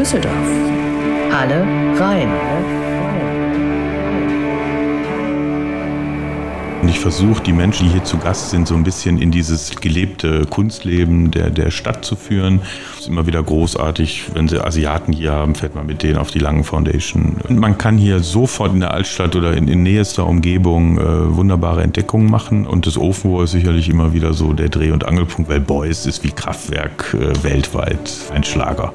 Düsseldorf. Alle rein. Und ich versuche, die Menschen, die hier zu Gast sind, so ein bisschen in dieses gelebte Kunstleben der, der Stadt zu führen. Es ist immer wieder großartig, wenn sie Asiaten hier haben, fährt man mit denen auf die Langen Foundation. Und man kann hier sofort in der Altstadt oder in, in nächster Umgebung äh, wunderbare Entdeckungen machen. Und das Ofenrohr ist sicherlich immer wieder so der Dreh- und Angelpunkt, weil Beuys ist wie Kraftwerk äh, weltweit ein Schlager.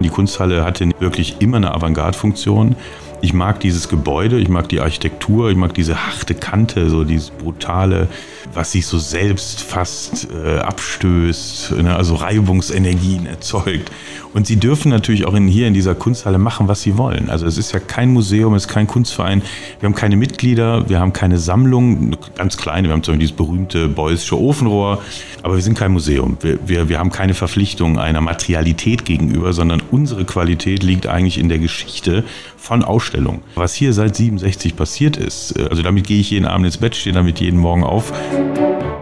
Die Kunsthalle hatte wirklich immer eine Avantgarde-Funktion. Ich mag dieses Gebäude, ich mag die Architektur, ich mag diese harte Kante, so dieses brutale, was sich so selbst fast äh, abstößt, ne, also Reibungsenergien erzeugt. Und sie dürfen natürlich auch in, hier in dieser Kunsthalle machen, was sie wollen. Also es ist ja kein Museum, es ist kein Kunstverein. Wir haben keine Mitglieder, wir haben keine Sammlung, ganz kleine. Wir haben zum Beispiel dieses berühmte Beusche Ofenrohr, aber wir sind kein Museum. Wir, wir, wir haben keine Verpflichtung einer Materialität gegenüber, sondern unsere Qualität liegt eigentlich in der Geschichte von Ausstellungen. Was hier seit 67 passiert ist, äh, also damit gehe ich jeden Abend ins Bett, stehe damit jeden Morgen auf.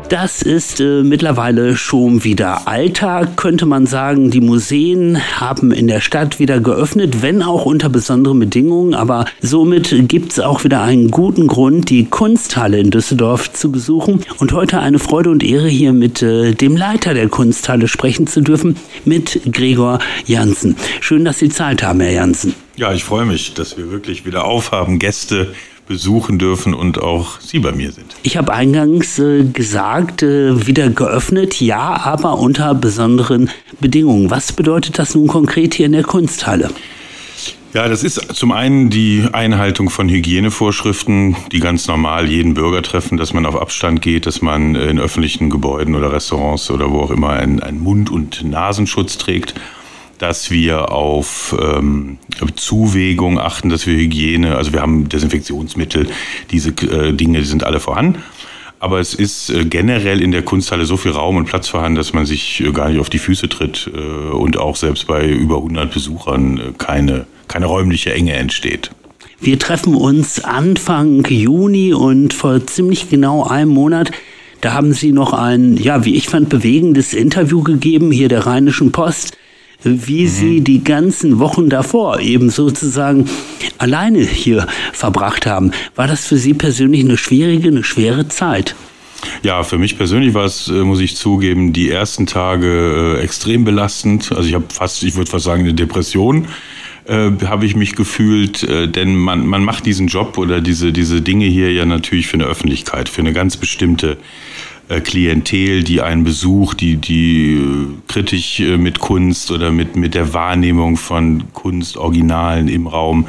Das ist äh, mittlerweile schon wieder Alltag, könnte man sagen. Die Museen haben in der Stadt wieder geöffnet, wenn auch unter besonderen Bedingungen. Aber somit gibt es auch wieder einen guten Grund, die Kunsthalle in Düsseldorf zu besuchen. Und heute eine Freude und Ehre, hier mit äh, dem Leiter der Kunsthalle sprechen zu dürfen, mit Gregor Janssen. Schön, dass Sie Zeit haben, Herr Janssen. Ja, ich freue mich, dass wir wirklich wieder aufhaben, Gäste besuchen dürfen und auch Sie bei mir sind. Ich habe eingangs äh, gesagt, äh, wieder geöffnet, ja, aber unter besonderen Bedingungen. Was bedeutet das nun konkret hier in der Kunsthalle? Ja, das ist zum einen die Einhaltung von Hygienevorschriften, die ganz normal jeden Bürger treffen, dass man auf Abstand geht, dass man in öffentlichen Gebäuden oder Restaurants oder wo auch immer einen, einen Mund- und Nasenschutz trägt dass wir auf ähm, Zuwägung achten, dass wir Hygiene, also wir haben Desinfektionsmittel, diese äh, Dinge die sind alle vorhanden. Aber es ist äh, generell in der Kunsthalle so viel Raum und Platz vorhanden, dass man sich äh, gar nicht auf die Füße tritt äh, und auch selbst bei über 100 Besuchern äh, keine, keine räumliche Enge entsteht. Wir treffen uns Anfang Juni und vor ziemlich genau einem Monat da haben Sie noch ein, ja, wie ich fand, bewegendes Interview gegeben, hier der Rheinischen Post wie mhm. sie die ganzen Wochen davor eben sozusagen alleine hier verbracht haben. War das für Sie persönlich eine schwierige, eine schwere Zeit? Ja, für mich persönlich war es, äh, muss ich zugeben, die ersten Tage äh, extrem belastend. Also ich habe fast, ich würde fast sagen, eine Depression äh, habe ich mich gefühlt, äh, denn man, man macht diesen Job oder diese, diese Dinge hier ja natürlich für eine Öffentlichkeit, für eine ganz bestimmte Klientel, die einen besucht, die, die äh, kritisch äh, mit Kunst oder mit, mit der Wahrnehmung von Kunstoriginalen im Raum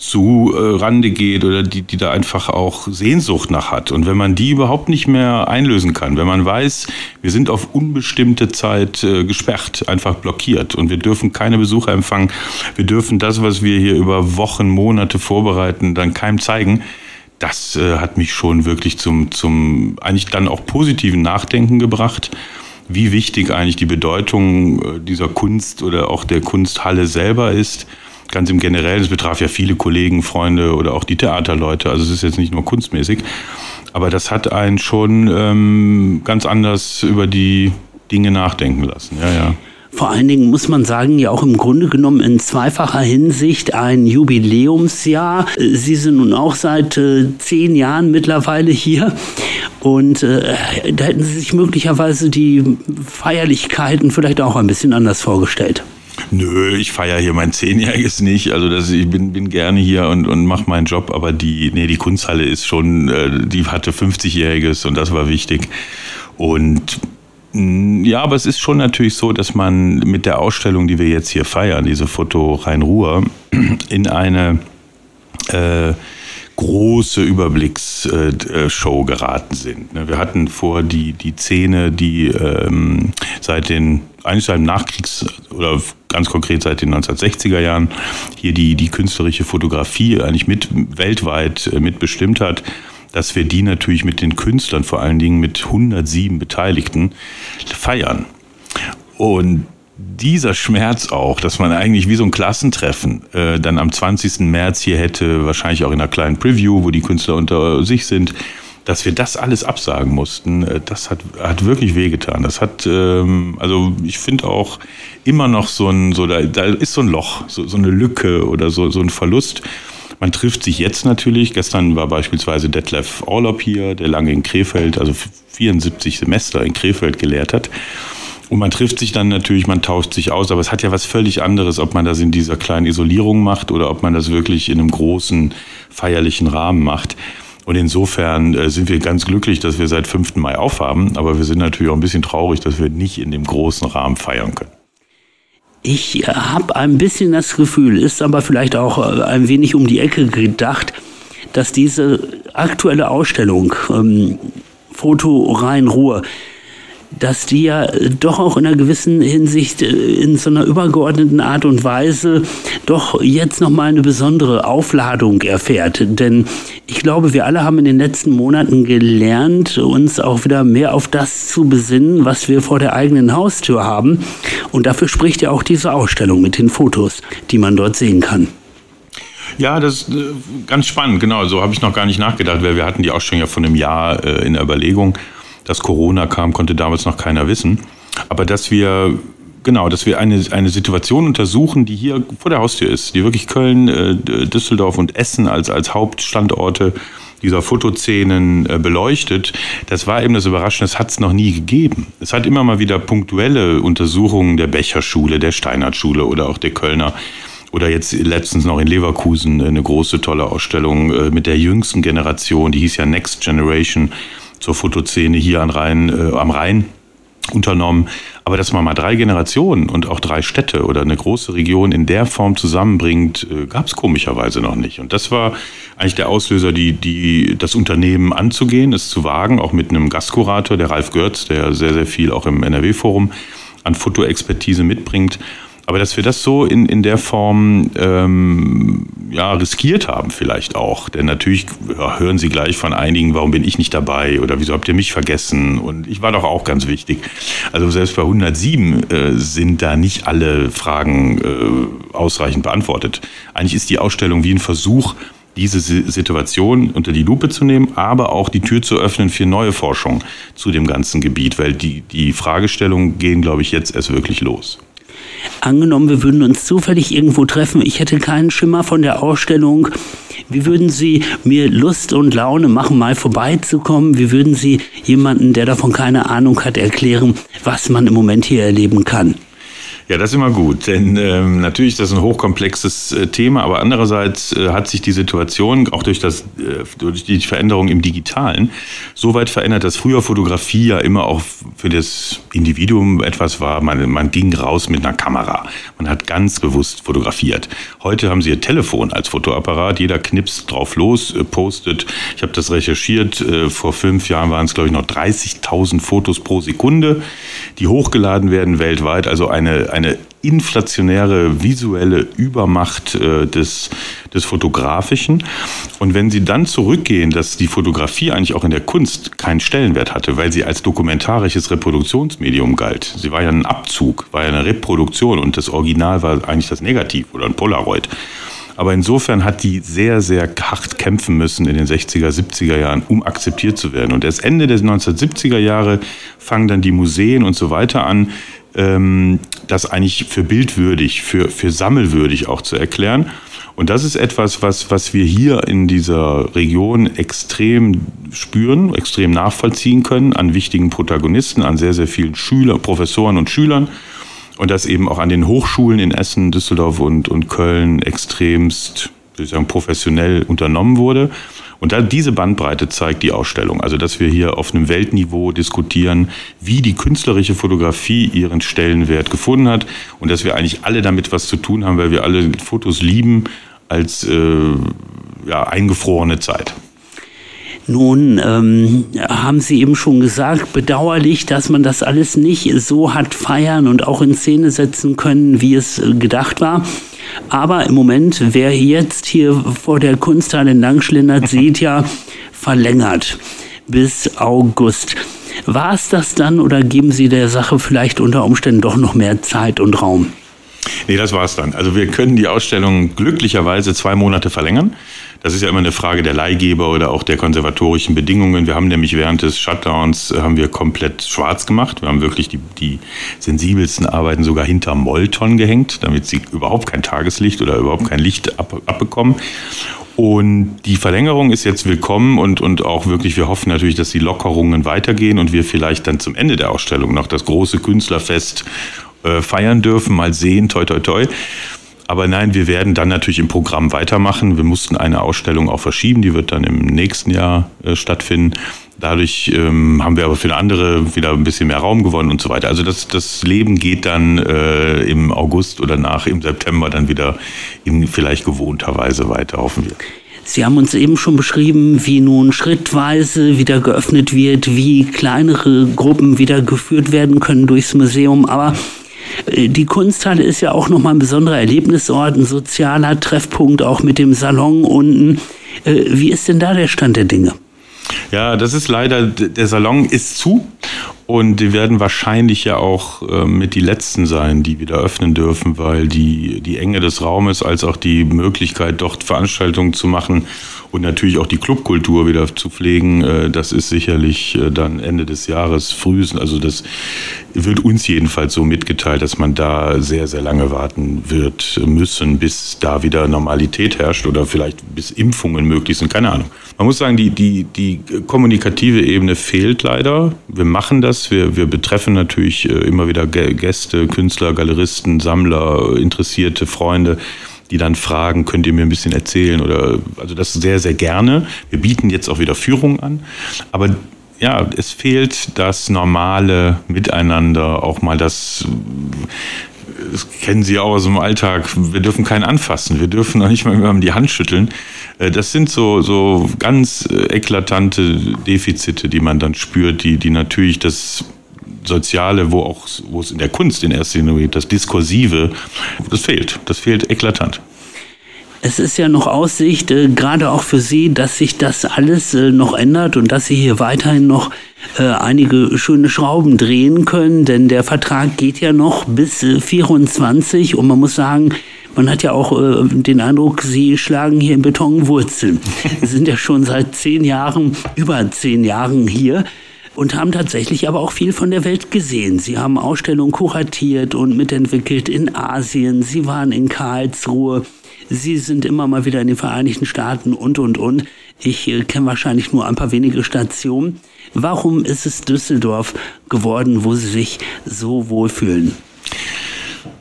zu äh, Rande geht oder die, die da einfach auch Sehnsucht nach hat. Und wenn man die überhaupt nicht mehr einlösen kann, wenn man weiß, wir sind auf unbestimmte Zeit äh, gesperrt, einfach blockiert und wir dürfen keine Besucher empfangen, wir dürfen das, was wir hier über Wochen, Monate vorbereiten, dann keinem zeigen, das äh, hat mich schon wirklich zum, zum eigentlich dann auch positiven Nachdenken gebracht, wie wichtig eigentlich die Bedeutung äh, dieser Kunst oder auch der Kunsthalle selber ist. Ganz im Generellen, es betraf ja viele Kollegen, Freunde oder auch die Theaterleute, also es ist jetzt nicht nur kunstmäßig, aber das hat einen schon ähm, ganz anders über die Dinge nachdenken lassen. Ja, ja vor allen Dingen muss man sagen, ja auch im Grunde genommen in zweifacher Hinsicht ein Jubiläumsjahr. Sie sind nun auch seit äh, zehn Jahren mittlerweile hier. Und äh, da hätten Sie sich möglicherweise die Feierlichkeiten vielleicht auch ein bisschen anders vorgestellt. Nö, ich feiere hier mein Zehnjähriges nicht. Also das, ich bin, bin gerne hier und, und mache meinen Job, aber die, nee, die Kunsthalle ist schon, äh, die hatte 50-Jähriges und das war wichtig. Und ja, aber es ist schon natürlich so, dass man mit der Ausstellung, die wir jetzt hier feiern, diese Foto Rhein-Ruhr, in eine äh, große Überblicksshow geraten sind. Ne, wir hatten vor die, die Szene, die ähm, seit den, eigentlich seit dem Nachkriegs- oder ganz konkret seit den 1960er Jahren hier die, die künstlerische Fotografie eigentlich mit weltweit äh, mitbestimmt hat dass wir die natürlich mit den Künstlern, vor allen Dingen mit 107 Beteiligten, feiern. Und dieser Schmerz auch, dass man eigentlich wie so ein Klassentreffen äh, dann am 20. März hier hätte, wahrscheinlich auch in einer kleinen Preview, wo die Künstler unter sich sind, dass wir das alles absagen mussten, äh, das hat, hat wirklich wehgetan. Das hat, ähm, also ich finde auch immer noch so ein, so da, da ist so ein Loch, so, so eine Lücke oder so, so ein Verlust. Man trifft sich jetzt natürlich. Gestern war beispielsweise Detlef Orlop hier, der lange in Krefeld, also 74 Semester in Krefeld gelehrt hat. Und man trifft sich dann natürlich, man tauscht sich aus, aber es hat ja was völlig anderes, ob man das in dieser kleinen Isolierung macht oder ob man das wirklich in einem großen feierlichen Rahmen macht. Und insofern äh, sind wir ganz glücklich, dass wir seit 5. Mai aufhaben, aber wir sind natürlich auch ein bisschen traurig, dass wir nicht in dem großen Rahmen feiern können. Ich habe ein bisschen das Gefühl, ist aber vielleicht auch äh, ein wenig um die Ecke gedacht, dass diese aktuelle Ausstellung ähm, Foto rein Ruhe dass die ja doch auch in einer gewissen Hinsicht äh, in so einer übergeordneten Art und Weise doch jetzt nochmal eine besondere Aufladung erfährt. Denn ich glaube, wir alle haben in den letzten Monaten gelernt, uns auch wieder mehr auf das zu besinnen, was wir vor der eigenen Haustür haben. Und dafür spricht ja auch diese Ausstellung mit den Fotos, die man dort sehen kann. Ja, das ist äh, ganz spannend, genau. So habe ich noch gar nicht nachgedacht, weil wir hatten die Ausstellung ja von einem Jahr äh, in der Überlegung dass Corona kam, konnte damals noch keiner wissen. Aber dass wir genau, dass wir eine, eine Situation untersuchen, die hier vor der Haustür ist, die wirklich Köln, äh, Düsseldorf und Essen als, als Hauptstandorte dieser Fotozenen äh, beleuchtet. Das war eben das Überraschende, das hat es noch nie gegeben. Es hat immer mal wieder punktuelle Untersuchungen der Becherschule, der Steinhardt-Schule oder auch der Kölner oder jetzt letztens noch in Leverkusen eine große tolle Ausstellung äh, mit der jüngsten Generation, die hieß ja Next Generation zur Fotozene hier am Rhein, äh, am Rhein unternommen. Aber dass man mal drei Generationen und auch drei Städte oder eine große Region in der Form zusammenbringt, äh, gab es komischerweise noch nicht. Und das war eigentlich der Auslöser, die, die, das Unternehmen anzugehen, es zu wagen, auch mit einem Gastkurator, der Ralf Görz, der sehr, sehr viel auch im NRW-Forum an Fotoexpertise mitbringt. Aber dass wir das so in, in der Form ähm, ja, riskiert haben vielleicht auch. Denn natürlich ja, hören Sie gleich von einigen, warum bin ich nicht dabei oder wieso habt ihr mich vergessen? Und ich war doch auch ganz wichtig. Also selbst bei 107 äh, sind da nicht alle Fragen äh, ausreichend beantwortet. Eigentlich ist die Ausstellung wie ein Versuch, diese Situation unter die Lupe zu nehmen, aber auch die Tür zu öffnen für neue Forschung zu dem ganzen Gebiet, weil die, die Fragestellungen gehen, glaube ich, jetzt erst wirklich los. Angenommen, wir würden uns zufällig irgendwo treffen, ich hätte keinen Schimmer von der Ausstellung. Wie würden Sie mir Lust und Laune machen, mal vorbeizukommen? Wie würden Sie jemanden, der davon keine Ahnung hat, erklären, was man im Moment hier erleben kann? Ja, das ist immer gut, denn ähm, natürlich ist das ein hochkomplexes äh, Thema, aber andererseits äh, hat sich die Situation auch durch, das, äh, durch die Veränderung im Digitalen so weit verändert, dass früher Fotografie ja immer auch für das Individuum etwas war, man, man ging raus mit einer Kamera, man hat ganz bewusst fotografiert. Heute haben sie ihr Telefon als Fotoapparat, jeder knipst drauf los, äh, postet. Ich habe das recherchiert, äh, vor fünf Jahren waren es glaube ich noch 30.000 Fotos pro Sekunde, die hochgeladen werden weltweit, also eine, eine eine inflationäre visuelle Übermacht äh, des, des Fotografischen. Und wenn Sie dann zurückgehen, dass die Fotografie eigentlich auch in der Kunst keinen Stellenwert hatte, weil sie als dokumentarisches Reproduktionsmedium galt. Sie war ja ein Abzug, war ja eine Reproduktion und das Original war eigentlich das Negativ oder ein Polaroid. Aber insofern hat die sehr, sehr hart kämpfen müssen in den 60er, 70er Jahren, um akzeptiert zu werden. Und erst Ende der 1970er Jahre fangen dann die Museen und so weiter an, ähm, das eigentlich für bildwürdig, für, für sammelwürdig auch zu erklären. Und das ist etwas, was, was wir hier in dieser Region extrem spüren, extrem nachvollziehen können an wichtigen Protagonisten, an sehr, sehr vielen Schülern, Professoren und Schülern. Und das eben auch an den Hochschulen in Essen, Düsseldorf und, und Köln extremst, würde ich sagen, professionell unternommen wurde. Und da, diese Bandbreite zeigt die Ausstellung. Also, dass wir hier auf einem Weltniveau diskutieren, wie die künstlerische Fotografie ihren Stellenwert gefunden hat und dass wir eigentlich alle damit was zu tun haben, weil wir alle Fotos lieben als äh, ja, eingefrorene Zeit. Nun ähm, haben Sie eben schon gesagt, bedauerlich, dass man das alles nicht so hat feiern und auch in Szene setzen können, wie es gedacht war. Aber im Moment, wer jetzt hier vor der Kunsthalle Langschlindert, sieht ja verlängert bis August. War es das dann oder geben Sie der Sache vielleicht unter Umständen doch noch mehr Zeit und Raum? Nee, das war's dann. Also wir können die Ausstellung glücklicherweise zwei Monate verlängern. Das ist ja immer eine Frage der Leihgeber oder auch der konservatorischen Bedingungen. Wir haben nämlich während des Shutdowns äh, haben wir komplett schwarz gemacht. Wir haben wirklich die, die sensibelsten Arbeiten sogar hinter Molton gehängt, damit sie überhaupt kein Tageslicht oder überhaupt kein Licht ab, abbekommen. Und die Verlängerung ist jetzt willkommen und, und auch wirklich, wir hoffen natürlich, dass die Lockerungen weitergehen und wir vielleicht dann zum Ende der Ausstellung noch das große Künstlerfest äh, feiern dürfen. Mal sehen, toi, toi, toi. Aber nein, wir werden dann natürlich im Programm weitermachen. Wir mussten eine Ausstellung auch verschieben, die wird dann im nächsten Jahr äh, stattfinden. Dadurch ähm, haben wir aber für eine andere wieder ein bisschen mehr Raum gewonnen und so weiter. Also das, das Leben geht dann äh, im August oder nach im September dann wieder in vielleicht gewohnter Weise weiter, hoffen wir. Sie haben uns eben schon beschrieben, wie nun schrittweise wieder geöffnet wird, wie kleinere Gruppen wieder geführt werden können durchs Museum. Aber die Kunsthalle ist ja auch nochmal ein besonderer Erlebnisort, ein sozialer Treffpunkt, auch mit dem Salon unten. Äh, wie ist denn da der Stand der Dinge? Ja, das ist leider, der Salon ist zu und die werden wahrscheinlich ja auch äh, mit die letzten sein, die wieder öffnen dürfen, weil die, die Enge des Raumes als auch die Möglichkeit, dort Veranstaltungen zu machen und natürlich auch die Clubkultur wieder zu pflegen, äh, das ist sicherlich äh, dann Ende des Jahres frühestens. Also das wird uns jedenfalls so mitgeteilt, dass man da sehr, sehr lange warten wird müssen, bis da wieder Normalität herrscht oder vielleicht bis Impfungen möglich sind. Keine Ahnung. Man muss sagen, die, die, die kommunikative Ebene fehlt leider. Wir machen das. Wir, wir betreffen natürlich äh, immer wieder Gäste, Künstler, Galeristen, Sammler, interessierte Freunde die dann fragen, könnt ihr mir ein bisschen erzählen oder also das sehr, sehr gerne. Wir bieten jetzt auch wieder Führung an, aber ja, es fehlt das normale Miteinander, auch mal das, das kennen Sie auch aus dem Alltag, wir dürfen keinen anfassen, wir dürfen noch nicht mal die Hand schütteln. Äh, das sind so, so ganz äh, eklatante Defizite, die man dann spürt, die, die natürlich das Soziale, wo auch, wo es in der Kunst in erster Linie geht, das Diskursive, das fehlt. Das fehlt eklatant. Es ist ja noch Aussicht, äh, gerade auch für Sie, dass sich das alles äh, noch ändert und dass Sie hier weiterhin noch äh, einige schöne Schrauben drehen können, denn der Vertrag geht ja noch bis äh, 24 und man muss sagen, man hat ja auch äh, den Eindruck, Sie schlagen hier in Beton Wurzeln. Sie sind ja schon seit zehn Jahren, über zehn Jahren hier und haben tatsächlich aber auch viel von der Welt gesehen. Sie haben Ausstellungen kuratiert und mitentwickelt in Asien. Sie waren in Karlsruhe. Sie sind immer mal wieder in den Vereinigten Staaten und, und, und. Ich äh, kenne wahrscheinlich nur ein paar wenige Stationen. Warum ist es Düsseldorf geworden, wo Sie sich so wohlfühlen?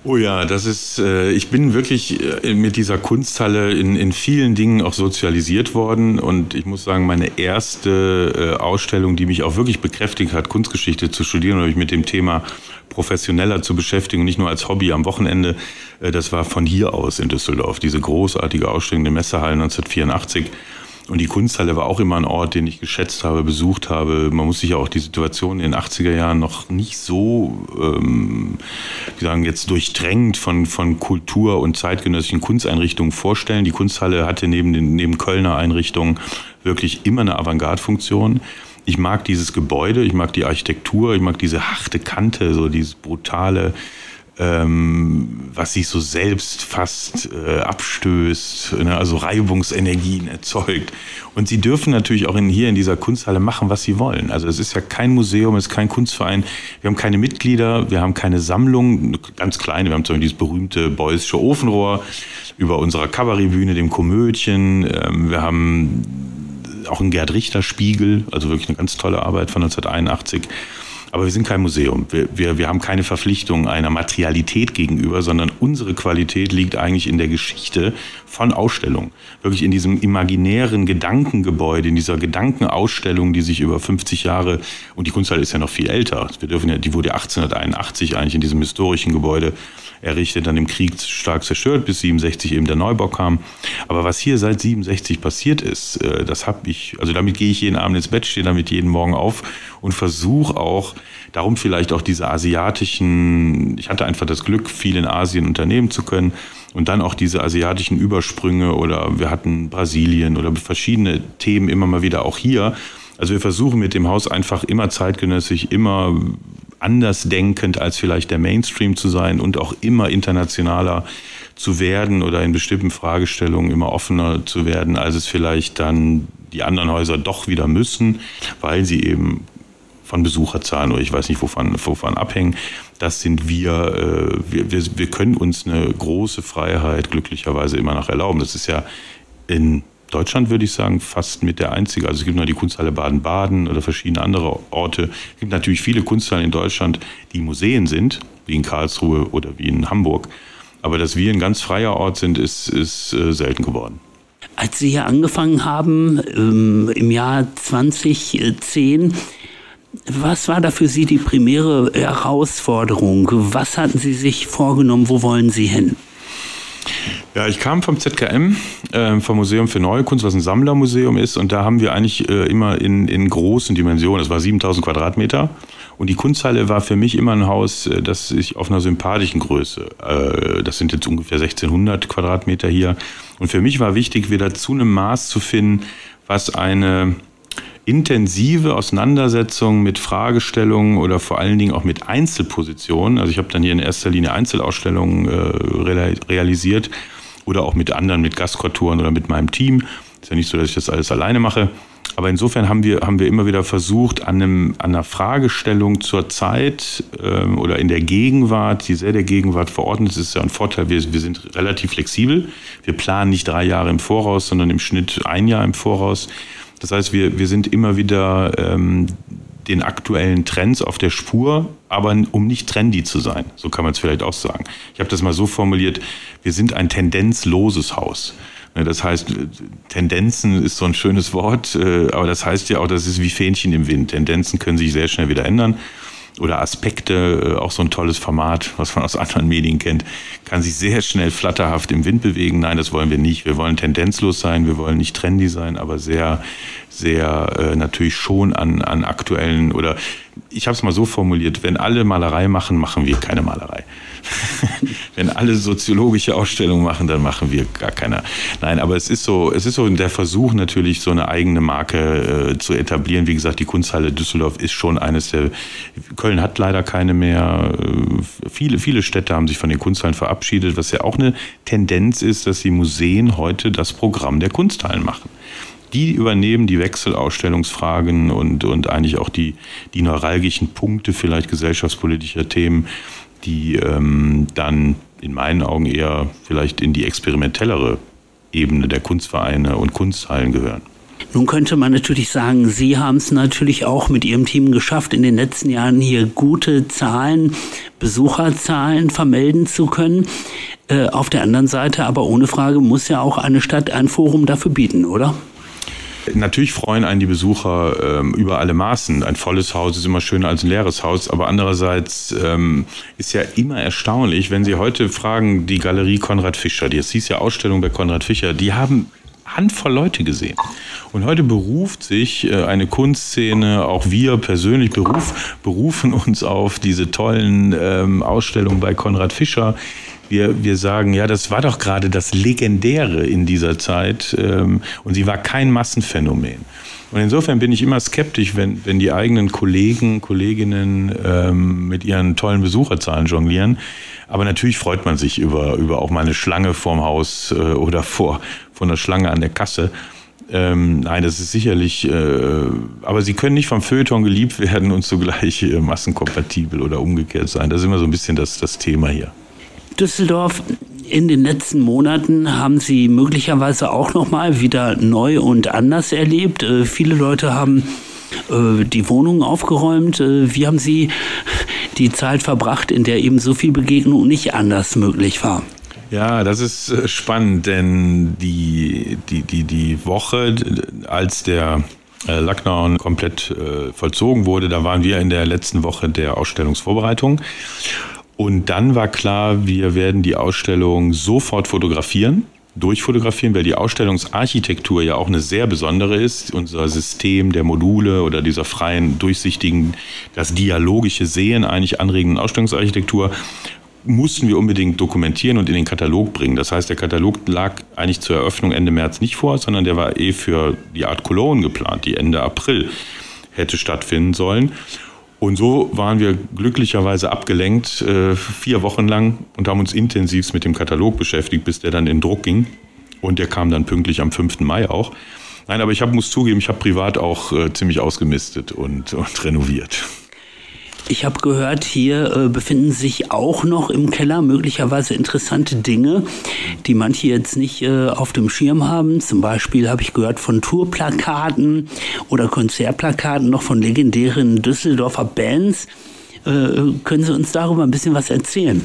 Oh ja, das ist, äh, ich bin wirklich äh, mit dieser Kunsthalle in, in vielen Dingen auch sozialisiert worden. Und ich muss sagen, meine erste äh, Ausstellung, die mich auch wirklich bekräftigt hat, Kunstgeschichte zu studieren oder mich mit dem Thema professioneller zu beschäftigen und nicht nur als Hobby am Wochenende, äh, das war von hier aus in Düsseldorf, diese großartige Ausstellung in der Messehalle 1984 und die Kunsthalle war auch immer ein Ort, den ich geschätzt habe, besucht habe. Man muss sich ja auch die Situation in den 80er Jahren noch nicht so, ähm, wie sagen, jetzt durchdrängt von, von Kultur und zeitgenössischen Kunsteinrichtungen vorstellen. Die Kunsthalle hatte neben den neben Kölner Einrichtungen wirklich immer eine Avantgarde-Funktion. Ich mag dieses Gebäude, ich mag die Architektur, ich mag diese harte Kante, so dieses brutale, ähm, was sich so selbst fast äh, abstößt, ne? also Reibungsenergien erzeugt. Und sie dürfen natürlich auch in, hier in dieser Kunsthalle machen, was sie wollen. Also es ist ja kein Museum, es ist kein Kunstverein. Wir haben keine Mitglieder, wir haben keine Sammlung, ganz kleine. Wir haben zum Beispiel dieses berühmte Beusche Ofenrohr über unserer Kabarettbühne, dem Komödchen. Ähm, wir haben auch einen Gerd Richter Spiegel, also wirklich eine ganz tolle Arbeit von 1981. Aber wir sind kein Museum. Wir, wir, wir haben keine Verpflichtung einer Materialität gegenüber, sondern unsere Qualität liegt eigentlich in der Geschichte von Ausstellungen. Wirklich in diesem imaginären Gedankengebäude, in dieser Gedankenausstellung, die sich über 50 Jahre, und die Kunsthalle ist ja noch viel älter. Wir dürfen ja, die wurde 1881 eigentlich in diesem historischen Gebäude errichtet, dann im Krieg stark zerstört, bis 67 eben der Neubau kam. Aber was hier seit 67 passiert ist, äh, das habe ich, also damit gehe ich jeden Abend ins Bett, stehe damit jeden Morgen auf und versuche auch, darum vielleicht auch diese asiatischen, ich hatte einfach das Glück, viel in Asien unternehmen zu können und dann auch diese asiatischen Übersprünge oder wir hatten Brasilien oder verschiedene Themen immer mal wieder auch hier. Also wir versuchen mit dem Haus einfach immer zeitgenössisch, immer anders denkend als vielleicht der Mainstream zu sein und auch immer internationaler zu werden oder in bestimmten Fragestellungen immer offener zu werden, als es vielleicht dann die anderen Häuser doch wieder müssen, weil sie eben von Besucherzahlen oder ich weiß nicht wovon, wovon abhängen. Das sind wir, äh, wir, wir, wir können uns eine große Freiheit glücklicherweise immer noch erlauben. Das ist ja in Deutschland würde ich sagen, fast mit der einzige. Also es gibt noch die Kunsthalle Baden-Baden oder verschiedene andere Orte. Es gibt natürlich viele Kunsthallen in Deutschland, die Museen sind, wie in Karlsruhe oder wie in Hamburg. Aber dass wir ein ganz freier Ort sind, ist, ist äh, selten geworden. Als Sie hier angefangen haben, ähm, im Jahr 2010, was war da für Sie die primäre Herausforderung? Was hatten Sie sich vorgenommen? Wo wollen Sie hin? Ja, ich kam vom ZKM, äh, vom Museum für Neue Kunst, was ein Sammlermuseum ist. Und da haben wir eigentlich äh, immer in, in großen Dimensionen, das war 7000 Quadratmeter. Und die Kunsthalle war für mich immer ein Haus, äh, das ich auf einer sympathischen Größe, äh, das sind jetzt ungefähr 1600 Quadratmeter hier. Und für mich war wichtig, wieder zu einem Maß zu finden, was eine intensive Auseinandersetzung mit Fragestellungen oder vor allen Dingen auch mit Einzelpositionen. Also ich habe dann hier in erster Linie Einzelausstellungen äh, realisiert oder auch mit anderen, mit Gastkulturen oder mit meinem Team. Ist ja nicht so, dass ich das alles alleine mache. Aber insofern haben wir, haben wir immer wieder versucht, an, einem, an einer Fragestellung zur Zeit ähm, oder in der Gegenwart, die sehr der Gegenwart verordnet ist, ist ja ein Vorteil. Wir, wir sind relativ flexibel. Wir planen nicht drei Jahre im Voraus, sondern im Schnitt ein Jahr im Voraus. Das heißt, wir, wir sind immer wieder ähm, den aktuellen Trends auf der Spur, aber um nicht trendy zu sein. So kann man es vielleicht auch sagen. Ich habe das mal so formuliert, wir sind ein tendenzloses Haus. Ne, das heißt, Tendenzen ist so ein schönes Wort, äh, aber das heißt ja auch, das ist wie Fähnchen im Wind. Tendenzen können sich sehr schnell wieder ändern oder Aspekte, äh, auch so ein tolles Format, was man aus anderen Medien kennt, kann sich sehr schnell flatterhaft im Wind bewegen. Nein, das wollen wir nicht. Wir wollen tendenzlos sein, wir wollen nicht trendy sein, aber sehr, sehr äh, natürlich schon an, an aktuellen oder ich habe es mal so formuliert, wenn alle Malerei machen, machen wir keine Malerei. wenn alle soziologische Ausstellungen machen, dann machen wir gar keine. Nein, aber es ist so, es ist so der Versuch natürlich, so eine eigene Marke äh, zu etablieren. Wie gesagt, die Kunsthalle Düsseldorf ist schon eines der. Köln hat leider keine mehr. Äh, viele, viele Städte haben sich von den Kunsthallen verabschiedet, was ja auch eine Tendenz ist, dass die Museen heute das Programm der Kunsthallen machen die übernehmen die Wechselausstellungsfragen und, und eigentlich auch die, die neuralgischen Punkte vielleicht gesellschaftspolitischer Themen, die ähm, dann in meinen Augen eher vielleicht in die experimentellere Ebene der Kunstvereine und Kunsthallen gehören. Nun könnte man natürlich sagen, Sie haben es natürlich auch mit Ihrem Team geschafft, in den letzten Jahren hier gute Zahlen, Besucherzahlen vermelden zu können. Äh, auf der anderen Seite aber ohne Frage muss ja auch eine Stadt ein Forum dafür bieten, oder? Natürlich freuen einen die Besucher ähm, über alle Maßen. Ein volles Haus ist immer schöner als ein leeres Haus, aber andererseits ähm, ist ja immer erstaunlich, wenn Sie heute fragen, die Galerie Konrad Fischer, die hieß ja Ausstellung bei Konrad Fischer, die haben Handvoll Leute gesehen. Und heute beruft sich äh, eine Kunstszene, auch wir persönlich beruf, berufen uns auf diese tollen ähm, Ausstellungen bei Konrad Fischer wir, wir sagen, ja, das war doch gerade das Legendäre in dieser Zeit ähm, und sie war kein Massenphänomen. Und insofern bin ich immer skeptisch, wenn, wenn die eigenen Kollegen, Kolleginnen ähm, mit ihren tollen Besucherzahlen jonglieren. Aber natürlich freut man sich über, über auch mal eine Schlange vorm Haus äh, oder vor, vor einer Schlange an der Kasse. Ähm, nein, das ist sicherlich, äh, aber sie können nicht vom Feuilleton geliebt werden und zugleich äh, massenkompatibel oder umgekehrt sein. Das ist immer so ein bisschen das, das Thema hier. Düsseldorf. In den letzten Monaten haben Sie möglicherweise auch noch mal wieder neu und anders erlebt. Äh, viele Leute haben äh, die Wohnungen aufgeräumt. Äh, wie haben Sie die Zeit verbracht, in der eben so viel Begegnung nicht anders möglich war? Ja, das ist äh, spannend, denn die, die, die, die Woche, als der äh, Lockdown komplett äh, vollzogen wurde, da waren wir in der letzten Woche der Ausstellungsvorbereitung. Und dann war klar, wir werden die Ausstellung sofort fotografieren, durchfotografieren, weil die Ausstellungsarchitektur ja auch eine sehr besondere ist. Unser System der Module oder dieser freien, durchsichtigen, das dialogische Sehen eigentlich anregenden Ausstellungsarchitektur mussten wir unbedingt dokumentieren und in den Katalog bringen. Das heißt, der Katalog lag eigentlich zur Eröffnung Ende März nicht vor, sondern der war eh für die Art Cologne geplant, die Ende April hätte stattfinden sollen. Und so waren wir glücklicherweise abgelenkt äh, vier Wochen lang und haben uns intensiv mit dem Katalog beschäftigt, bis der dann in Druck ging. Und der kam dann pünktlich am 5. Mai auch. Nein, aber ich hab, muss zugeben, ich habe privat auch äh, ziemlich ausgemistet und, und renoviert. Ich habe gehört, hier äh, befinden sich auch noch im Keller möglicherweise interessante Dinge, die manche jetzt nicht äh, auf dem Schirm haben. Zum Beispiel habe ich gehört von Tourplakaten oder Konzertplakaten noch von legendären Düsseldorfer Bands. Äh, können Sie uns darüber ein bisschen was erzählen?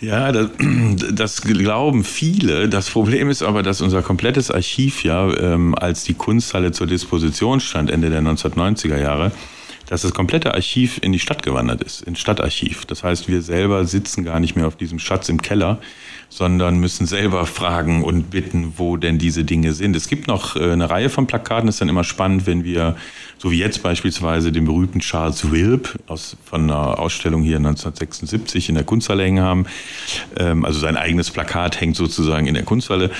Ja, das, das, glauben viele. Das Problem ist aber, dass unser komplettes Archiv ja, ähm, als die Kunsthalle zur Disposition stand, Ende der 1990er Jahre, dass das komplette Archiv in die Stadt gewandert ist, ins Stadtarchiv. Das heißt, wir selber sitzen gar nicht mehr auf diesem Schatz im Keller, sondern müssen selber fragen und bitten, wo denn diese Dinge sind. Es gibt noch äh, eine Reihe von Plakaten, ist dann immer spannend, wenn wir, so wie jetzt beispielsweise, den berühmten Charles Wilp aus, von einer Ausstellung hier 1976 in der Kunsthalle hängen haben. Ähm, also sein eigenes Plakat hängt sozusagen in der Kunsthalle.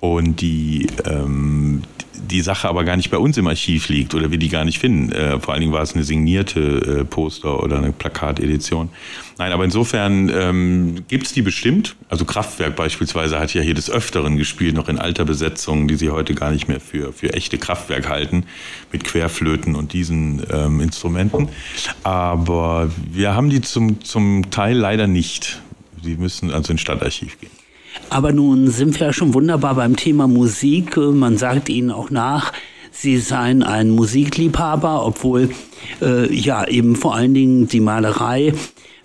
Und die, ähm, die Sache aber gar nicht bei uns im Archiv liegt oder wir die gar nicht finden. Äh, vor allen Dingen war es eine signierte äh, Poster oder eine Plakatedition. Nein, aber insofern ähm, gibt es die bestimmt. Also Kraftwerk beispielsweise hat ja hier des Öfteren gespielt, noch in alter Besetzung, die sie heute gar nicht mehr für, für echte Kraftwerk halten, mit Querflöten und diesen ähm, Instrumenten. Aber wir haben die zum, zum Teil leider nicht. Die müssen also ins Stadtarchiv gehen. Aber nun sind wir ja schon wunderbar beim Thema Musik. Man sagt Ihnen auch nach, Sie seien ein Musikliebhaber, obwohl äh, ja eben vor allen Dingen die Malerei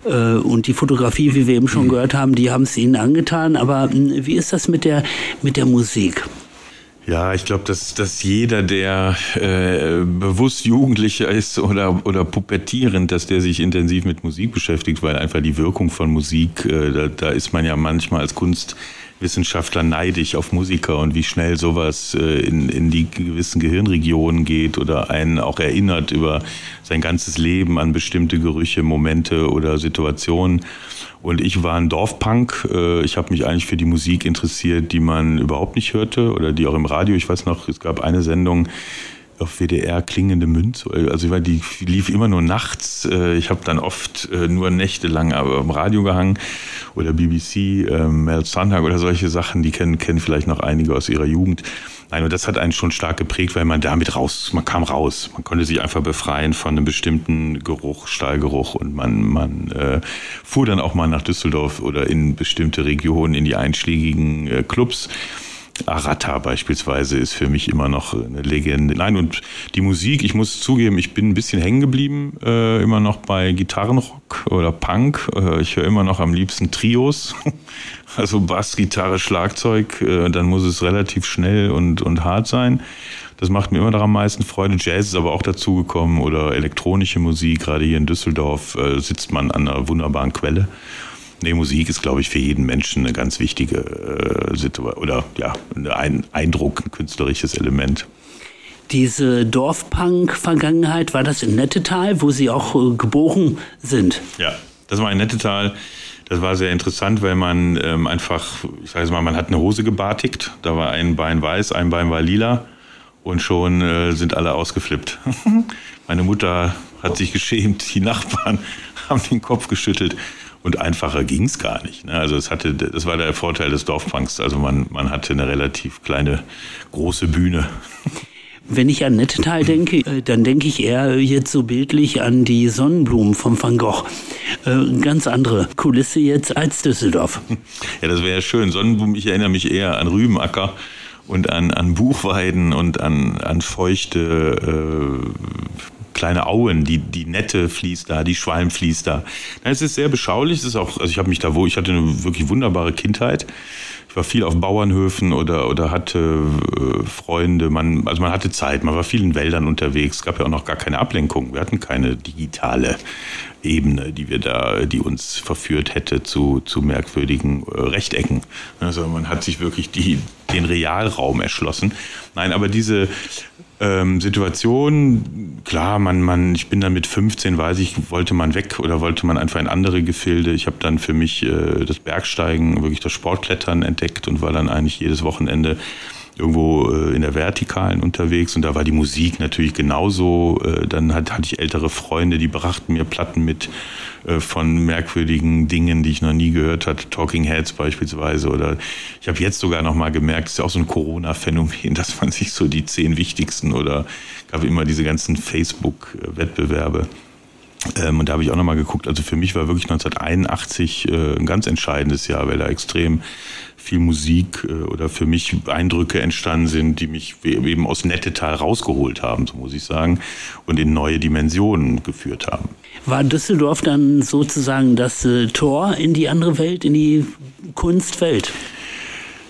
äh, und die Fotografie, wie wir eben schon gehört haben, die haben es Ihnen angetan. Aber hm, wie ist das mit der, mit der Musik? Ja, ich glaube, dass, dass jeder, der äh, bewusst Jugendlicher ist oder, oder pubertierend, dass der sich intensiv mit Musik beschäftigt, weil einfach die Wirkung von Musik, äh, da, da ist man ja manchmal als Kunstwissenschaftler neidisch auf Musiker und wie schnell sowas äh, in, in die gewissen Gehirnregionen geht oder einen auch erinnert über sein ganzes Leben an bestimmte Gerüche, Momente oder Situationen. Und ich war ein Dorfpunk. Äh, ich habe mich eigentlich für die Musik interessiert, die man überhaupt nicht hörte oder die auch im Radio. Ich weiß noch, es gab eine Sendung auf WDR klingende Münze. Also die lief immer nur nachts. Äh, ich habe dann oft äh, nur nächtelang am Radio gehangen oder BBC, Mel Sandhag oder solche Sachen. Die kennen, kennen vielleicht noch einige aus ihrer Jugend. Nein, und das hat einen schon stark geprägt, weil man damit raus, man kam raus. Man konnte sich einfach befreien von einem bestimmten Geruch, Stallgeruch und man, man äh, fuhr dann auch mal nach Düsseldorf oder in bestimmte Regionen, in die einschlägigen äh, Clubs. Arata beispielsweise ist für mich immer noch eine Legende. Nein, und die Musik, ich muss zugeben, ich bin ein bisschen hängen geblieben, äh, immer noch bei Gitarrenrock oder Punk. Äh, ich höre immer noch am liebsten Trios. Also Bass, Gitarre, Schlagzeug, äh, dann muss es relativ schnell und, und hart sein. Das macht mir immer noch am meisten Freude. Jazz ist aber auch dazugekommen oder elektronische Musik. Gerade hier in Düsseldorf äh, sitzt man an einer wunderbaren Quelle. Nee, Musik ist, glaube ich, für jeden Menschen eine ganz wichtige äh, Situation oder ja, ein Eindruck, ein künstlerisches Element. Diese Dorfpunk-Vergangenheit, war das in Nettetal, wo Sie auch äh, geboren sind? Ja, das war in Nettetal. Das war sehr interessant, weil man ähm, einfach, ich sage mal, man hat eine Hose gebartigt. Da war ein Bein weiß, ein Bein war lila und schon äh, sind alle ausgeflippt. Meine Mutter hat sich geschämt, die Nachbarn haben den Kopf geschüttelt und einfacher ging es gar nicht. Ne? Also es hatte, das war der Vorteil des Dorfpunks. Also man, man hatte eine relativ kleine, große Bühne. Wenn ich an Nettetal denke, äh, dann denke ich eher jetzt so bildlich an die Sonnenblumen von Van Gogh. Äh, ganz andere Kulisse jetzt als Düsseldorf. Ja, das wäre ja schön. Sonnenblumen, ich erinnere mich eher an Rübenacker und an, an Buchweiden und an, an feuchte äh, kleine Auen, die, die Nette fließt da, die Schwalm fließt da. Es ist sehr beschaulich, es ist auch, also ich habe mich da wo, ich hatte eine wirklich wunderbare Kindheit. Ich war viel auf Bauernhöfen oder, oder hatte äh, Freunde, man, also man hatte Zeit, man war viel in Wäldern unterwegs, es gab ja auch noch gar keine Ablenkung. Wir hatten keine digitale Ebene, die wir da, die uns verführt hätte zu, zu merkwürdigen äh, Rechtecken. Also man hat sich wirklich die, den Realraum erschlossen. Nein, aber diese ähm, Situation, klar, man, man, ich bin dann mit 15, weiß ich, wollte man weg oder wollte man einfach in andere Gefilde. Ich habe dann für mich äh, das Bergsteigen, wirklich das Sportklettern entdeckt und war dann eigentlich jedes Wochenende irgendwo äh, in der Vertikalen unterwegs und da war die Musik natürlich genauso. Äh, dann hat, hatte ich ältere Freunde, die brachten mir Platten mit äh, von merkwürdigen Dingen, die ich noch nie gehört hatte, Talking Heads beispielsweise. Oder ich habe jetzt sogar noch mal gemerkt, es ist ja auch so ein Corona-Phänomen, dass man sich so die zehn wichtigsten oder gab immer diese ganzen Facebook-Wettbewerbe ähm, und da habe ich auch nochmal geguckt. Also für mich war wirklich 1981 äh, ein ganz entscheidendes Jahr, weil da extrem viel Musik äh, oder für mich Eindrücke entstanden sind, die mich eben aus Nettetal rausgeholt haben, so muss ich sagen, und in neue Dimensionen geführt haben. War Düsseldorf dann sozusagen das äh, Tor in die andere Welt, in die Kunstwelt?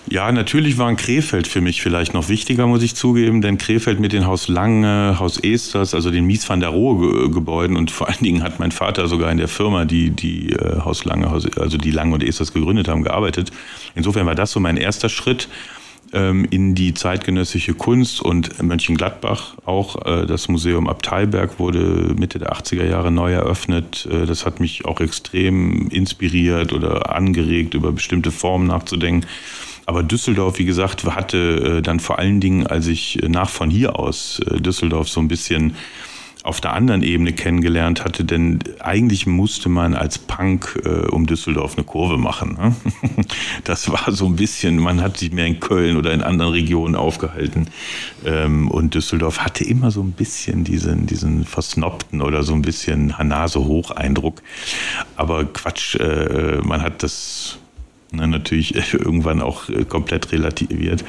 Ja, natürlich war ein Krefeld für mich vielleicht noch wichtiger, muss ich zugeben, denn Krefeld mit den Haus Lange, Haus Esters, also den Mies van der Rohe Gebäuden und vor allen Dingen hat mein Vater sogar in der Firma, die die äh, Haus Lange, also die Lange und Esters gegründet haben, gearbeitet. Insofern war das so mein erster Schritt ähm, in die zeitgenössische Kunst und Mönchengladbach auch. Äh, das Museum Abteilberg wurde Mitte der 80er Jahre neu eröffnet. Äh, das hat mich auch extrem inspiriert oder angeregt, über bestimmte Formen nachzudenken. Aber Düsseldorf, wie gesagt, hatte äh, dann vor allen Dingen, als ich äh, nach von hier aus äh, Düsseldorf so ein bisschen auf der anderen Ebene kennengelernt hatte, denn eigentlich musste man als Punk äh, um Düsseldorf eine Kurve machen. Ne? Das war so ein bisschen, man hat sich mehr in Köln oder in anderen Regionen aufgehalten. Ähm, und Düsseldorf hatte immer so ein bisschen diesen, diesen versnobten oder so ein bisschen Hanase-Hoch-Eindruck. Aber Quatsch, äh, man hat das ne, natürlich irgendwann auch äh, komplett relativiert.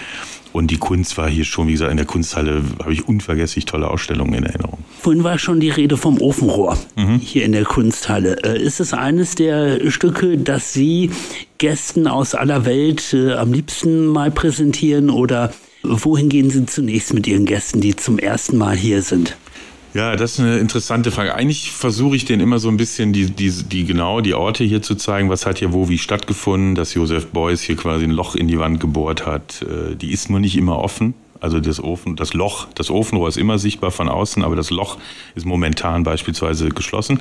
Und die Kunst war hier schon, wie gesagt, in der Kunsthalle habe ich unvergesslich tolle Ausstellungen in Erinnerung. Vorhin war schon die Rede vom Ofenrohr mhm. hier in der Kunsthalle. Äh, ist es eines der Stücke, das Sie Gästen aus aller Welt äh, am liebsten mal präsentieren oder wohin gehen Sie zunächst mit Ihren Gästen, die zum ersten Mal hier sind? Ja, das ist eine interessante Frage. Eigentlich versuche ich denen immer so ein bisschen die, die, die genau die Orte hier zu zeigen, was hat hier wo wie stattgefunden, dass Josef Beuys hier quasi ein Loch in die Wand gebohrt hat. Äh, die ist nur nicht immer offen. Also das Ofen, das Loch, das Ofenrohr ist immer sichtbar von außen, aber das Loch ist momentan beispielsweise geschlossen.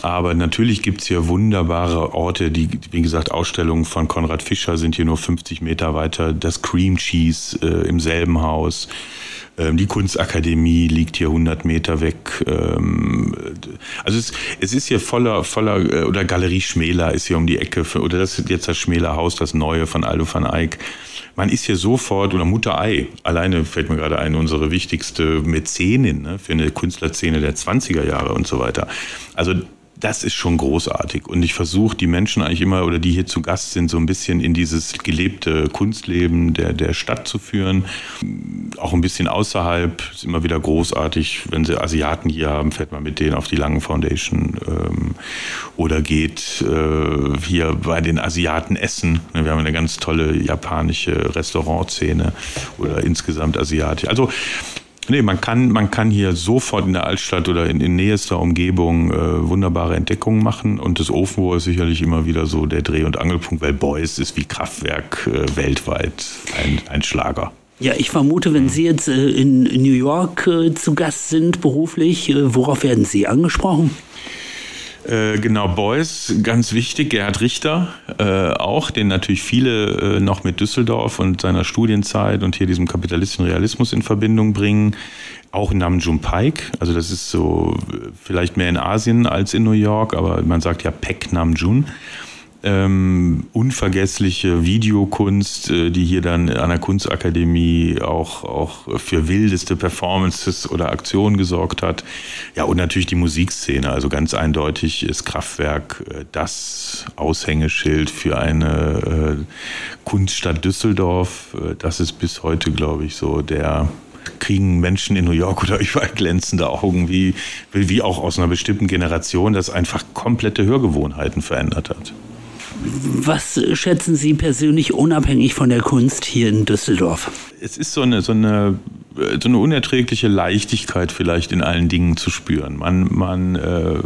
Aber natürlich gibt's hier wunderbare Orte, die, wie gesagt, Ausstellungen von Konrad Fischer sind hier nur 50 Meter weiter. Das Cream Cheese äh, im selben Haus. Ähm, die Kunstakademie liegt hier 100 Meter weg. Ähm, also es, es ist hier voller, voller, äh, oder Galerie Schmäler ist hier um die Ecke, oder das ist jetzt das Schmäler Haus, das neue von Aldo van Eyck. Man ist hier sofort, oder Mutter Ei, alleine fällt mir gerade ein, unsere wichtigste Mäzenin ne, für eine Künstlerszene der 20er Jahre und so weiter. Also das ist schon großartig. Und ich versuche die Menschen eigentlich immer, oder die hier zu Gast sind, so ein bisschen in dieses gelebte Kunstleben der, der Stadt zu führen. Auch ein bisschen außerhalb. Ist immer wieder großartig, wenn sie Asiaten hier haben, fährt man mit denen auf die Langen Foundation ähm, oder geht äh, hier bei den Asiaten essen. Wir haben eine ganz tolle japanische Restaurantszene oder insgesamt asiatisch. Also Nee, man kann, man kann hier sofort in der Altstadt oder in, in nächster Umgebung äh, wunderbare Entdeckungen machen. Und das Ofenrohr ist sicherlich immer wieder so der Dreh- und Angelpunkt, weil Beuys ist wie Kraftwerk äh, weltweit ein, ein Schlager. Ja, ich vermute, wenn Sie jetzt äh, in New York äh, zu Gast sind beruflich, äh, worauf werden Sie angesprochen? Äh, genau, Beuys, ganz wichtig, Gerhard Richter äh, auch, den natürlich viele äh, noch mit Düsseldorf und seiner Studienzeit und hier diesem kapitalistischen Realismus in Verbindung bringen. Auch Namjoon Paik, also das ist so äh, vielleicht mehr in Asien als in New York, aber man sagt ja Pek Namjoon ähm, unvergessliche Videokunst, äh, die hier dann an der Kunstakademie auch, auch für wildeste Performances oder Aktionen gesorgt hat. Ja, und natürlich die Musikszene. Also ganz eindeutig ist Kraftwerk äh, das Aushängeschild für eine äh, Kunststadt Düsseldorf. Äh, das ist bis heute, glaube ich, so der kriegen Menschen in New York oder überall glänzende Augen, wie, wie auch aus einer bestimmten Generation, das einfach komplette Hörgewohnheiten verändert hat. Was schätzen Sie persönlich unabhängig von der Kunst hier in Düsseldorf? Es ist so eine, so eine, so eine unerträgliche Leichtigkeit vielleicht in allen Dingen zu spüren. Man, man, äh,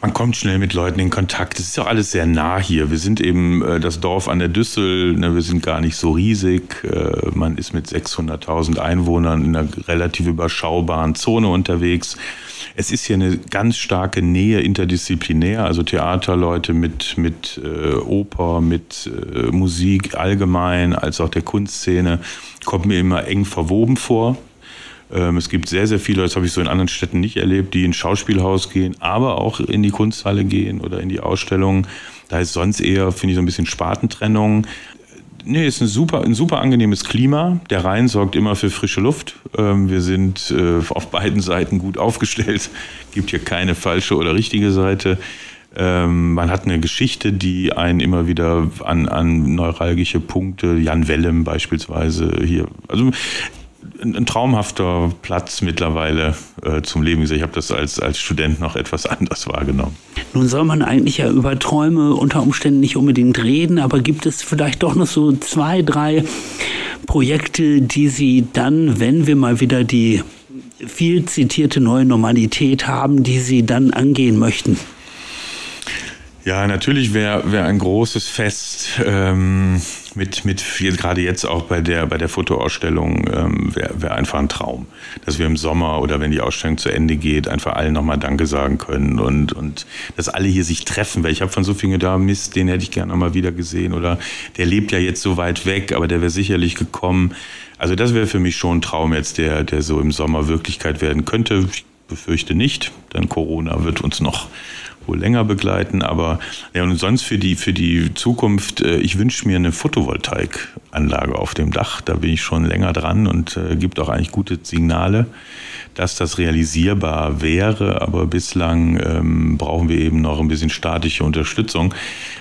man kommt schnell mit Leuten in Kontakt. Es ist auch alles sehr nah hier. Wir sind eben äh, das Dorf an der Düssel. Ne, wir sind gar nicht so riesig. Äh, man ist mit 600.000 Einwohnern in einer relativ überschaubaren Zone unterwegs. Es ist hier eine ganz starke Nähe interdisziplinär, also Theaterleute mit, mit äh, Oper, mit äh, Musik allgemein, als auch der Kunstszene, kommt mir immer eng verwoben vor. Ähm, es gibt sehr, sehr viele, das habe ich so in anderen Städten nicht erlebt, die ins Schauspielhaus gehen, aber auch in die Kunsthalle gehen oder in die Ausstellungen. Da ist sonst eher, finde ich, so ein bisschen Spartentrennung. Nee, ist ein super, ein super angenehmes Klima. Der Rhein sorgt immer für frische Luft. Ähm, wir sind äh, auf beiden Seiten gut aufgestellt. Gibt hier keine falsche oder richtige Seite. Ähm, man hat eine Geschichte, die einen immer wieder an, an neuralgische Punkte, Jan Wellem beispielsweise hier. Also ein, ein traumhafter Platz mittlerweile äh, zum Leben. Ich habe das als, als Student noch etwas anders wahrgenommen. Nun soll man eigentlich ja über Träume unter Umständen nicht unbedingt reden, aber gibt es vielleicht doch noch so zwei, drei Projekte, die Sie dann, wenn wir mal wieder die viel zitierte neue Normalität haben, die Sie dann angehen möchten? Ja, natürlich wäre wär ein großes Fest ähm, mit, mit gerade jetzt auch bei der, bei der Fotoausstellung ähm, wäre wär einfach ein Traum, dass wir im Sommer oder wenn die Ausstellung zu Ende geht, einfach allen nochmal Danke sagen können und, und dass alle hier sich treffen, weil ich habe von so vielen da, Mist, den hätte ich gerne mal wieder gesehen oder der lebt ja jetzt so weit weg, aber der wäre sicherlich gekommen. Also das wäre für mich schon ein Traum jetzt, der, der so im Sommer Wirklichkeit werden könnte. Ich befürchte nicht, denn Corona wird uns noch wohl länger begleiten. Aber ja, und sonst für die, für die Zukunft, äh, ich wünsche mir eine Photovoltaikanlage auf dem Dach. Da bin ich schon länger dran und äh, gibt auch eigentlich gute Signale, dass das realisierbar wäre. Aber bislang ähm, brauchen wir eben noch ein bisschen statische Unterstützung,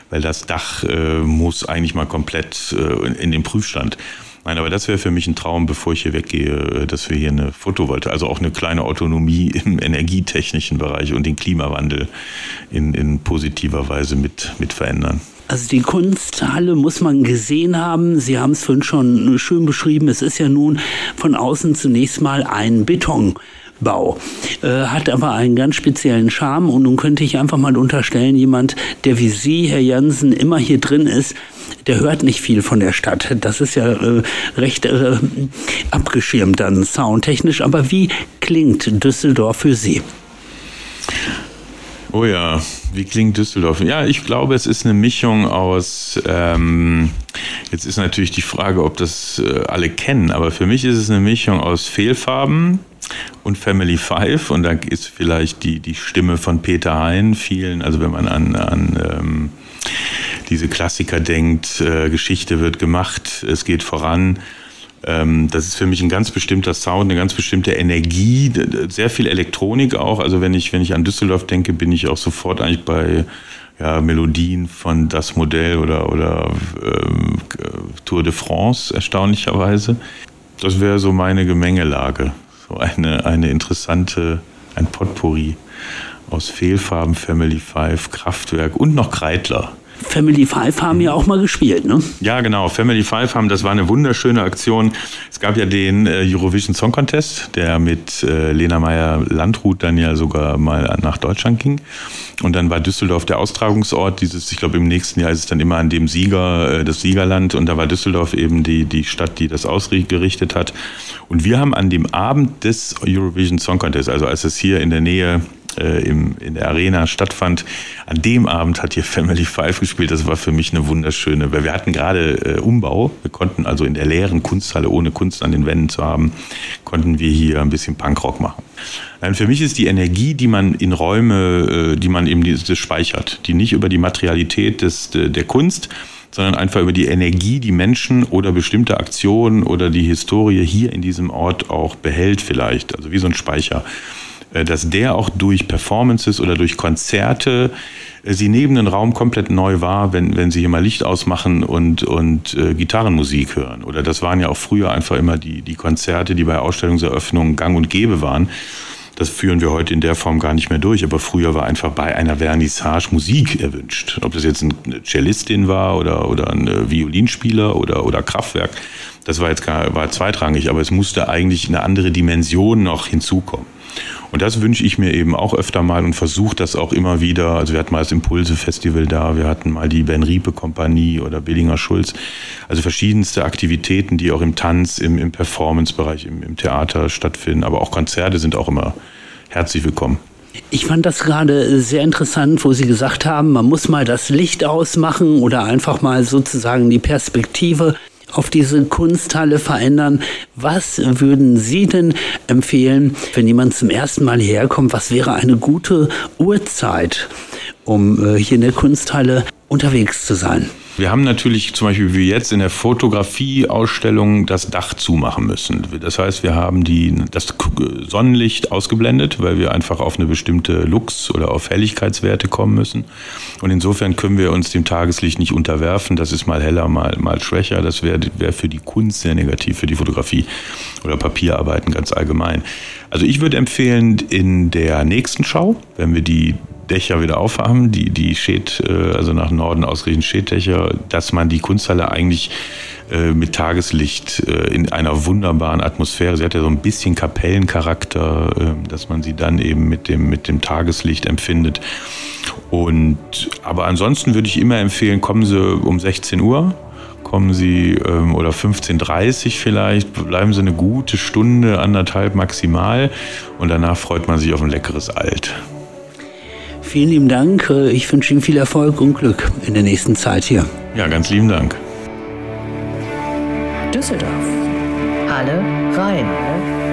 weil das Dach äh, muss eigentlich mal komplett äh, in den Prüfstand. Nein, aber das wäre für mich ein Traum, bevor ich hier weggehe, äh, dass wir hier eine Photovoltaik, also auch eine kleine Autonomie im energietechnischen Bereich und den Klimawandel in, in positiver Weise mit, mit verändern. Also die Kunsthalle muss man gesehen haben. Sie haben es vorhin schon schön beschrieben. Es ist ja nun von außen zunächst mal ein Beton. Bau. Äh, hat aber einen ganz speziellen Charme und nun könnte ich einfach mal unterstellen, jemand, der wie Sie, Herr Jansen, immer hier drin ist, der hört nicht viel von der Stadt. Das ist ja äh, recht äh, abgeschirmt dann soundtechnisch. Aber wie klingt Düsseldorf für Sie? Oh ja, wie klingt Düsseldorf? Ja, ich glaube, es ist eine Mischung aus. Ähm, jetzt ist natürlich die Frage, ob das äh, alle kennen, aber für mich ist es eine Mischung aus Fehlfarben und Family Five und da ist vielleicht die, die Stimme von Peter Hein vielen, also wenn man an, an ähm, diese Klassiker denkt, äh, Geschichte wird gemacht, es geht voran. Ähm, das ist für mich ein ganz bestimmter Sound, eine ganz bestimmte Energie, sehr viel Elektronik auch. Also wenn ich, wenn ich an Düsseldorf denke, bin ich auch sofort eigentlich bei ja, Melodien von Das Modell oder, oder ähm, Tour de France, erstaunlicherweise. Das wäre so meine Gemengelage. So eine, eine interessante, ein Potpourri aus Fehlfarben, Family Five, Kraftwerk und noch Kreitler. Family Five haben ja auch mal gespielt, ne? Ja, genau. Family Five haben, das war eine wunderschöne Aktion. Es gab ja den äh, Eurovision Song Contest, der mit äh, Lena Meyer-Landrut dann ja sogar mal nach Deutschland ging. Und dann war Düsseldorf der Austragungsort dieses, ich glaube im nächsten Jahr ist es dann immer an dem Sieger, äh, das Siegerland. Und da war Düsseldorf eben die, die Stadt, die das ausgerichtet hat. Und wir haben an dem Abend des Eurovision Song Contest, also als es hier in der Nähe äh, im, in der Arena stattfand. An dem Abend hat hier Family Five gespielt. Das war für mich eine wunderschöne, weil wir hatten gerade äh, Umbau. Wir konnten also in der leeren Kunsthalle, ohne Kunst an den Wänden zu haben, konnten wir hier ein bisschen Punkrock machen. Dann für mich ist die Energie, die man in Räume, äh, die man eben das speichert, die nicht über die Materialität des, der Kunst, sondern einfach über die Energie, die Menschen oder bestimmte Aktionen oder die Historie hier in diesem Ort auch behält vielleicht, also wie so ein Speicher. Äh, dass der auch durch Performances oder durch Konzerte äh, sie neben den Raum komplett neu war, wenn, wenn sie hier mal Licht ausmachen und, und äh, Gitarrenmusik hören. Oder das waren ja auch früher einfach immer die, die Konzerte, die bei Ausstellungseröffnungen gang und gäbe waren. Das führen wir heute in der Form gar nicht mehr durch, aber früher war einfach bei einer Vernissage Musik erwünscht. Ob das jetzt eine Cellistin war oder, oder ein Violinspieler oder, oder Kraftwerk, das war jetzt gar, war zweitrangig, aber es musste eigentlich eine andere Dimension noch hinzukommen. Und das wünsche ich mir eben auch öfter mal und versuche das auch immer wieder. Also wir hatten mal das Impulse-Festival da, wir hatten mal die Ben Riepe-Kompanie oder Billinger Schulz. Also verschiedenste Aktivitäten, die auch im Tanz, im, im Performance-Bereich, im, im Theater stattfinden. Aber auch Konzerte sind auch immer herzlich willkommen. Ich fand das gerade sehr interessant, wo Sie gesagt haben, man muss mal das Licht ausmachen oder einfach mal sozusagen die Perspektive auf diese Kunsthalle verändern. Was würden Sie denn empfehlen, wenn jemand zum ersten Mal hierher kommt? Was wäre eine gute Uhrzeit, um äh, hier in der Kunsthalle unterwegs zu sein? Wir haben natürlich zum Beispiel wie jetzt in der Fotografieausstellung das Dach zumachen müssen. Das heißt, wir haben die, das Sonnenlicht ausgeblendet, weil wir einfach auf eine bestimmte Lux- oder auf Helligkeitswerte kommen müssen. Und insofern können wir uns dem Tageslicht nicht unterwerfen. Das ist mal heller, mal, mal schwächer. Das wäre wär für die Kunst sehr negativ, für die Fotografie oder Papierarbeiten ganz allgemein. Also ich würde empfehlen, in der nächsten Schau, wenn wir die Dächer wieder aufhaben, die, die Schät, äh, also nach Norden ausrichten Schäddächer, dass man die Kunsthalle eigentlich äh, mit Tageslicht äh, in einer wunderbaren Atmosphäre, sie hat ja so ein bisschen Kapellencharakter, dass man sie dann eben mit dem, mit dem Tageslicht empfindet. Und, aber ansonsten würde ich immer empfehlen, kommen Sie um 16 Uhr, kommen Sie ähm, oder 15.30 Uhr vielleicht, bleiben Sie eine gute Stunde, anderthalb maximal und danach freut man sich auf ein leckeres Alt. Vielen lieben Dank. Äh, ich wünsche Ihnen viel Erfolg und Glück in der nächsten Zeit hier. Ja, ganz lieben Dank. Düsseldorf. Halle Rhein.